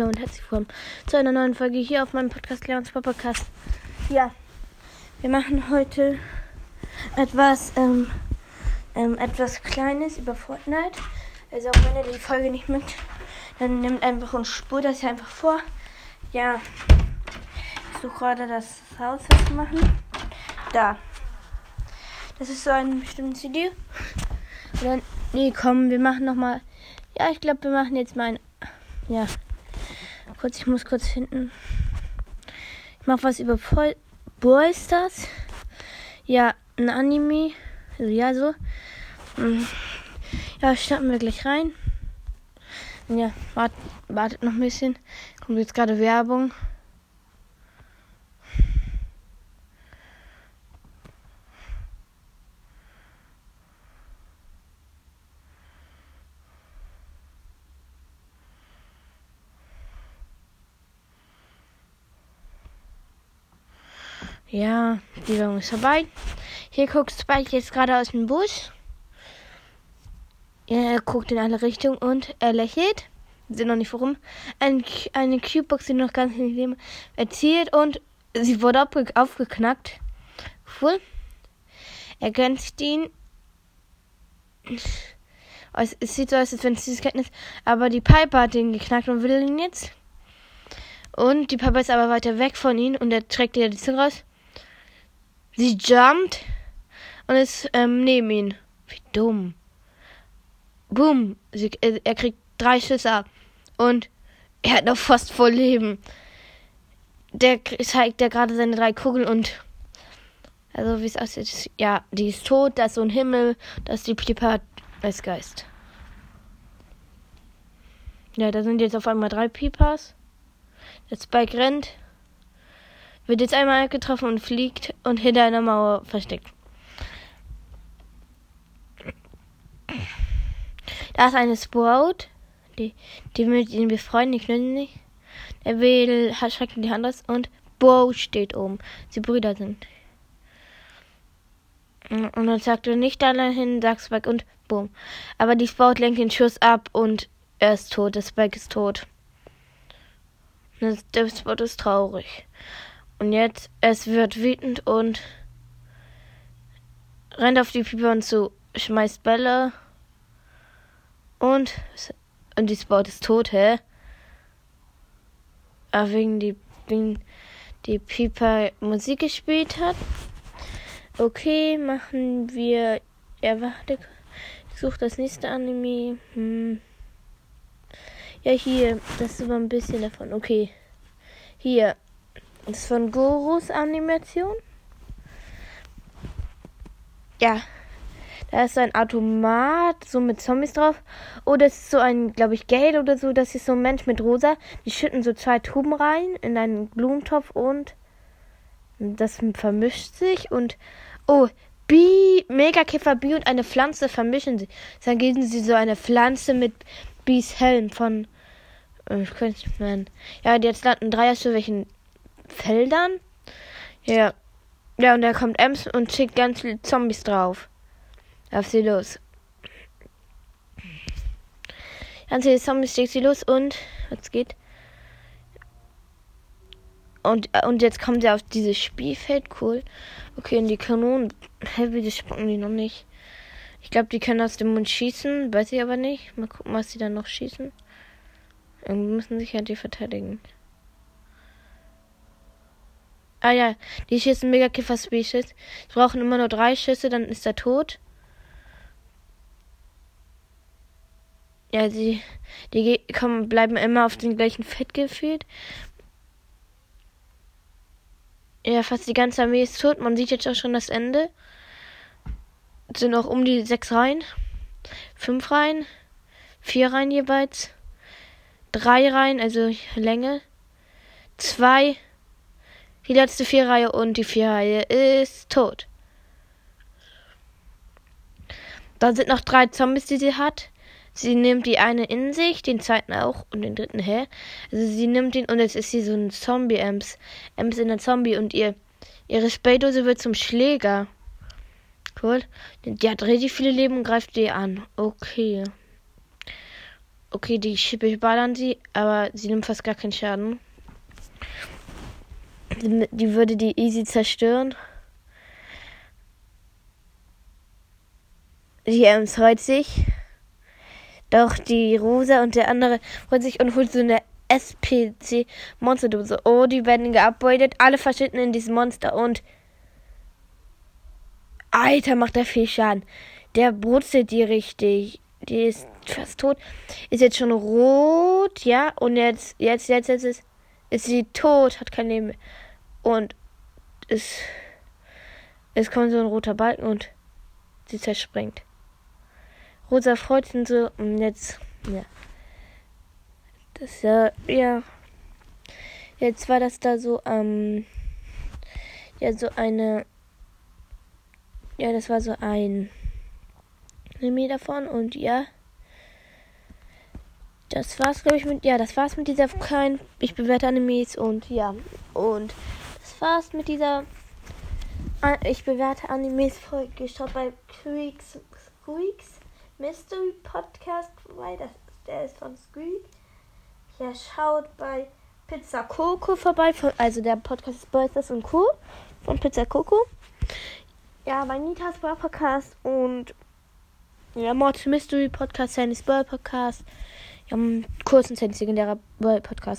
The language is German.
Hallo und herzlich willkommen zu einer neuen Folge hier auf meinem Podcast Leons Podcast. Ja, wir machen heute etwas, ähm, ähm, etwas Kleines über Fortnite. Also auch wenn ihr die Folge nicht mit, dann nimmt einfach und spurt das hier einfach vor. Ja, ich suche gerade das Haus machen. Da. Das ist so ein bestimmtes Video. Oder, nee, komm, wir machen nochmal. Ja, ich glaube, wir machen jetzt mal ein. Ja. Kurz, ich muss kurz finden. Ich mache was über Boy Stars. Ja, ein Anime. Also ja, so. Hm. Ja, starten wir gleich rein. Ja, wart, wartet noch ein bisschen. Kommt jetzt gerade Werbung. Ja, die Werbung ist vorbei. Hier guckt Spike jetzt gerade aus dem Bus. Er guckt in alle Richtungen und er lächelt. Sie noch nicht warum. Ein, eine Cubebox, die noch ganz nicht leben, erzählt und sie wurde aufge aufgeknackt. Cool. Er gönnt ihn. Es, sieht so aus, als wenn es dieses Kenntnis. Aber die Piper hat ihn geknackt und will ihn jetzt. Und die Piper ist aber weiter weg von ihm und er trägt ihr die Zunge raus. Sie jumpt und ist ähm, neben ihn. Wie dumm. Boom. Sie, äh, er kriegt drei Schüsse ab. Und er hat noch fast voll Leben. Der zeigt ja gerade seine drei Kugeln und. Also, wie es aussieht. Ja, die ist tot. Da ist so ein Himmel. Da ist die Piper als Geist. Ja, da sind jetzt auf einmal drei Pipas. Der Spike rennt wird jetzt einmal getroffen und fliegt und hinter einer Mauer versteckt. Da ist eine Sprout, die, die mit ihm befreundet, die können nicht. Er will, schreckt die Hand aus und Bo steht oben. Sie Brüder sind. Und dann sagt er nicht allein hin, sagt Spike und boom. Aber die Sprout lenkt den Schuss ab und er ist tot. Der Spike ist tot. Der Spot ist traurig. Und jetzt, es wird wütend und rennt auf die Piper zu, schmeißt Bälle. Und, und die Sport ist tot, hä? Aber wegen die, wegen die Piper Musik gespielt hat. Okay, machen wir. Ja, warte. Ich suche das nächste Anime. Hm. Ja, hier. Das ist aber ein bisschen davon. Okay. Hier. Das ist von Gorus Animation. Ja. Da ist ein Automat, so mit Zombies drauf. Oh, das ist so ein, glaube ich, Geld oder so. Das ist so ein Mensch mit rosa. Die schütten so zwei Tuben rein in einen Blumentopf und das vermischt sich. Und, oh, Bi, Megakäfer Bi und eine Pflanze vermischen sich. Dann geben sie so eine Pflanze mit Bis Helm von, äh, ich könnte nicht mehr. Ja, jetzt landen drei welchen Feldern. Ja. Ja, und da kommt Ems und schickt ganz viele Zombies drauf. Auf sie los. Ganz viele Zombies schickt sie los und was geht? Und, und jetzt kommen sie auf dieses Spielfeld. Cool. Okay, und die Kanonen. Hä, wie die spucken die noch nicht? Ich glaube, die können aus dem Mund schießen. Weiß ich aber nicht. Mal gucken, was sie dann noch schießen. Irgendwie müssen sich ja die verteidigen. Ah ja, die schießen Mega Kiffer Species. Sie brauchen immer nur drei Schüsse, dann ist er tot. Ja, sie, die kommen, bleiben immer auf den gleichen Fett gefühlt. Ja, fast die ganze Armee ist tot. Man sieht jetzt auch schon das Ende. Es sind noch um die sechs Reihen. Fünf Reihen. Vier Reihen jeweils. Drei Reihen, also Länge. Zwei die letzte Vierreihe und die Vierreihe ist tot. Dann sind noch drei Zombies, die sie hat. Sie nimmt die eine in sich, den zweiten auch und den dritten her. Also sie nimmt ihn und jetzt ist sie so ein Zombie-Ems. Ems in der Zombie und ihr ihre Spraydose wird zum Schläger. Cool. Die hat richtig viele Leben und greift die an. Okay. Okay, die Schippe ballern sie, aber sie nimmt fast gar keinen Schaden. Die, würde die easy zerstören. Die Ems freut sich. Doch die Rosa und der andere freut sich und holt so eine SPC Monsterdose. Oh, die werden geupgradet. Alle verschwinden in diesem Monster und. Alter, macht der viel Schaden. Der brutzelt die richtig. Die ist fast tot. Ist jetzt schon rot, ja. Und jetzt, jetzt, jetzt, jetzt ist, ist sie tot, hat kein Leben mehr. Und es, es kommt so ein roter Balken und sie zerspringt. Rosa freut sich so und jetzt, ja. Das ja, ja. Jetzt war das da so, ähm, ja, so eine, ja, das war so ein Anime davon und ja. Das war's, glaube ich, mit, ja, das war's mit dieser kleinen, ich bewerte Animes und ja, und war's mit dieser, ich bewerte Animes Folge. Schaut bei Squeaks, Squeaks Mystery Podcast vorbei, das, der ist von Squeak. Ja, schaut bei Pizza Coco vorbei, also der Podcast ist Birthdays und Co. von Pizza Coco. Ja, bei Nitas Podcast und ja, Mord Mystery Podcast, Sandy's Bird Podcast. Ja, kurzen Sandys legendärer Bird Podcast.